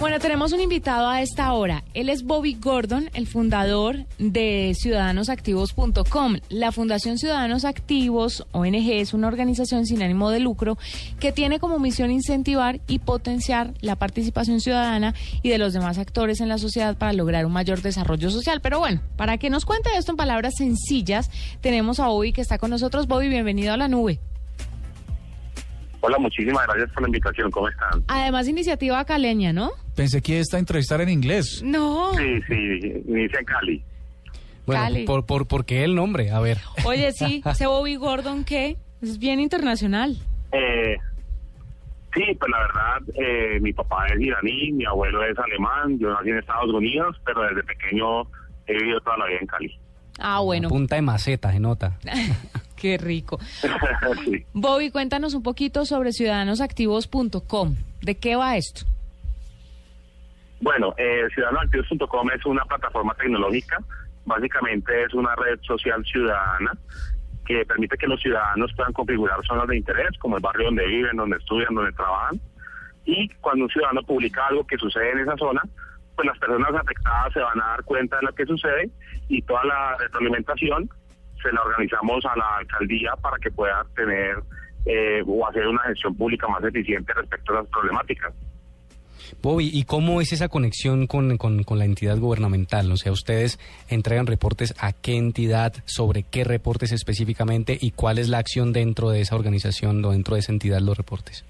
Bueno, tenemos un invitado a esta hora. Él es Bobby Gordon, el fundador de ciudadanosactivos.com. La Fundación Ciudadanos Activos, ONG, es una organización sin ánimo de lucro que tiene como misión incentivar y potenciar la participación ciudadana y de los demás actores en la sociedad para lograr un mayor desarrollo social. Pero bueno, para que nos cuente esto en palabras sencillas, tenemos a Bobby que está con nosotros. Bobby, bienvenido a la nube. Hola, muchísimas gracias por la invitación. ¿Cómo están? Además, iniciativa caleña, ¿no? Pensé que esta entrevistar en inglés. No. Sí, sí, inicia en Cali. Bueno, Cali. por, por, ¿por qué el nombre? A ver. Oye, sí, ese Bobby Gordon que es bien internacional. Eh, sí, pues la verdad, eh, mi papá es iraní, mi abuelo es alemán, yo nací en Estados Unidos, pero desde pequeño he vivido toda la vida en Cali. Ah, bueno, Punta de maceta, se nota. qué rico. sí. Bobby, cuéntanos un poquito sobre ciudadanosactivos.com. ¿De qué va esto? Bueno, eh, ciudadanoactivos.com es una plataforma tecnológica, básicamente es una red social ciudadana que permite que los ciudadanos puedan configurar zonas de interés, como el barrio donde viven, donde estudian, donde trabajan, y cuando un ciudadano publica algo que sucede en esa zona, pues las personas afectadas se van a dar cuenta de lo que sucede y toda la retroalimentación se la organizamos a la alcaldía para que pueda tener eh, o hacer una gestión pública más eficiente respecto a las problemáticas. Bobby, ¿y cómo es esa conexión con, con, con la entidad gubernamental? O sea, ustedes entregan reportes a qué entidad, sobre qué reportes específicamente y cuál es la acción dentro de esa organización o dentro de esa entidad los reportes.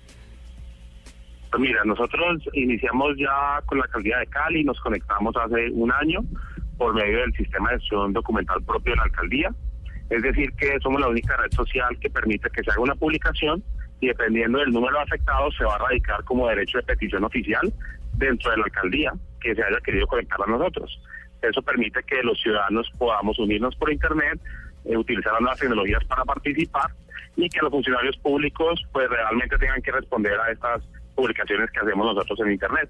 Pues mira, nosotros iniciamos ya con la alcaldía de Cali, nos conectamos hace un año por medio del sistema de gestión documental propio de la alcaldía. Es decir, que somos la única red social que permite que se haga una publicación y dependiendo del número de afectados se va a radicar como derecho de petición oficial dentro de la alcaldía que se haya querido conectar a nosotros. Eso permite que los ciudadanos podamos unirnos por Internet, eh, utilizar las nuevas tecnologías para participar y que los funcionarios públicos pues realmente tengan que responder a estas publicaciones que hacemos nosotros en Internet.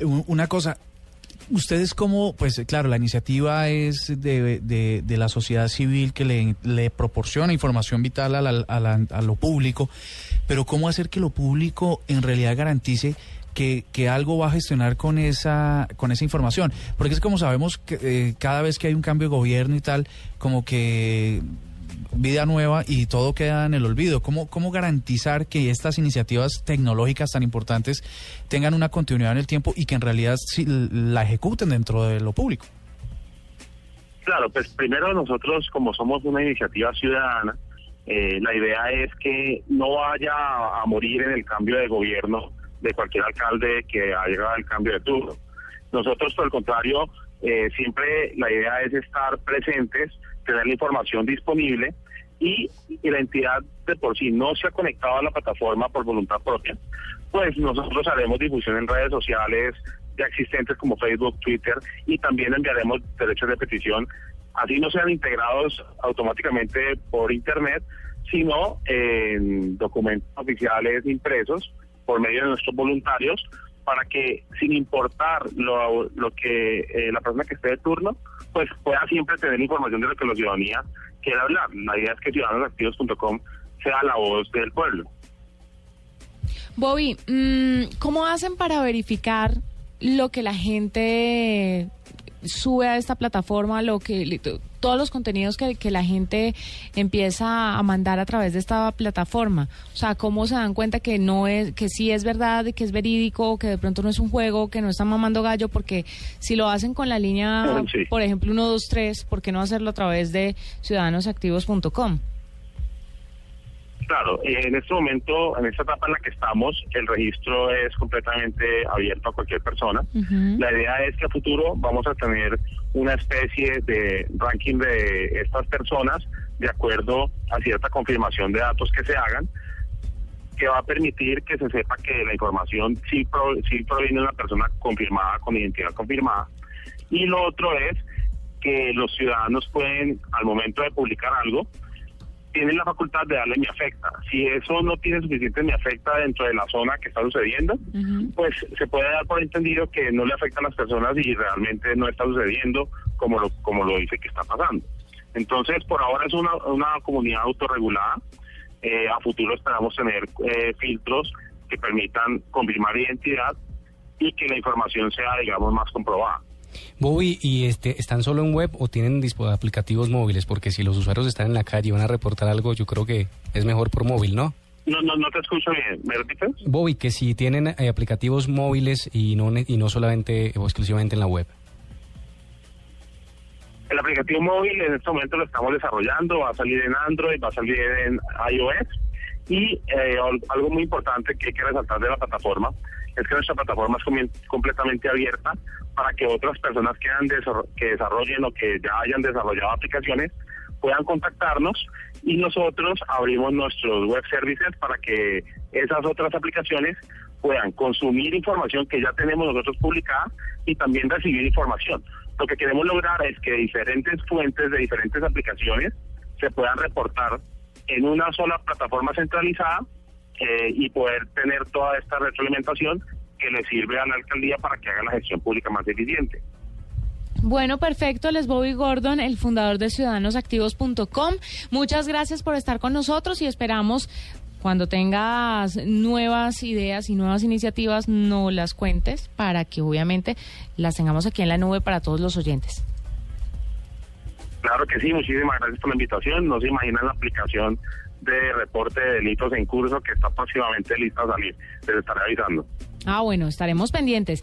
Un- Una cosa, ustedes como, pues claro, la iniciativa es de, de- la sociedad civil que le, proporciona información vital a, la- lo público, pero ¿cómo hacer que lo público en realidad garantice que, que algo va a gestionar con esa, con esa información? Porque es como sabemos que eh, cada vez que hay un cambio de gobierno y tal, como que vida nueva y todo queda en el olvido. ¿Cómo, ¿Cómo garantizar que estas iniciativas tecnológicas tan importantes tengan una continuidad en el tiempo y que en realidad sí la ejecuten dentro de lo público? Claro, pues primero nosotros como somos una iniciativa ciudadana, eh, la idea es que no vaya a, morir en el cambio de gobierno de cualquier alcalde que haya el cambio de turno. Nosotros, por el contrario, eh, siempre la idea es estar presentes, tener la información disponible y, y la entidad de por sí no se ha conectado a la plataforma por voluntad propia, pues nosotros haremos difusión en redes sociales ya existentes como Facebook, Twitter y también enviaremos derechos de petición, así no sean integrados automáticamente por Internet, sino en documentos oficiales impresos por medio de nuestros voluntarios para que sin importar lo, lo que eh, la persona que esté de turno, pues pueda siempre tener información de lo que la ciudadanía quiera hablar. La idea es que ciudadanosactivos.com sea la voz del pueblo. Bobby, mm, ¿cómo hacen para verificar lo que la gente sube a esta plataforma, lo que todos los contenidos que, que la gente empieza a mandar a través de esta plataforma? O sea, ¿cómo se dan cuenta que no es, que sí es verdad, que es verídico, que de pronto no es un juego, que no están mamando gallo? Porque si lo hacen con la línea, Sí. por ejemplo, 123, ¿por qué no hacerlo a través de ciudadanosactivos.com? Claro, en este momento, en esta etapa en la que estamos, el registro es completamente abierto a cualquier persona. La idea es que a futuro vamos a tener una especie de ranking de estas personas de acuerdo a cierta confirmación de datos que se hagan, que va a permitir que se sepa que la información sí, pro- sí proviene de una persona confirmada, con identidad confirmada. Y lo otro es que los ciudadanos pueden, al momento de publicar algo, tienen la facultad de darle me afecta. Si eso no tiene suficiente me afecta dentro de la zona que está sucediendo, pues se puede dar por entendido que no le afecta a las personas y realmente no está sucediendo como lo, como lo dice que está pasando. Entonces, por ahora es una, una comunidad autorregulada. Eh, a futuro esperamos tener eh, filtros que permitan confirmar identidad y que la información sea, digamos, más comprobada. Bobby, ¿y este, están solo en web o tienen aplicativos móviles? Porque si los usuarios están en la calle y van a reportar algo, yo creo que es mejor por móvil, ¿no? No, no, no te escucho bien. ¿Me repites? Bobby, que si tienen eh, aplicativos móviles y no, y no solamente o exclusivamente en la web. El aplicativo móvil en este momento lo estamos desarrollando, va a salir en Android, va a salir en iOS. Y eh, algo muy importante que hay que resaltar de la plataforma es que nuestra plataforma es completamente abierta para que otras personas que, que desarrollen o que ya hayan desarrollado aplicaciones puedan contactarnos y nosotros abrimos nuestros web services para que esas otras aplicaciones puedan consumir información que ya tenemos nosotros publicada y también recibir información. Lo que queremos lograr es que diferentes fuentes de diferentes aplicaciones se puedan reportar en una sola plataforma centralizada eh, y poder tener toda esta retroalimentación que le sirve a la alcaldía para que haga la gestión pública más eficiente. Bueno, perfecto. Les Bobby Gordon, el fundador de ciudadanosactivos.com. Muchas gracias por estar con nosotros y esperamos cuando tengas nuevas ideas y nuevas iniciativas, no las cuentes para que obviamente las tengamos aquí en la nube para todos los oyentes. Claro que sí, muchísimas gracias por la invitación. No se imaginan la aplicación de reporte de delitos en curso que está próximamente lista a salir. Les estaré avisando. Ah, bueno, estaremos pendientes.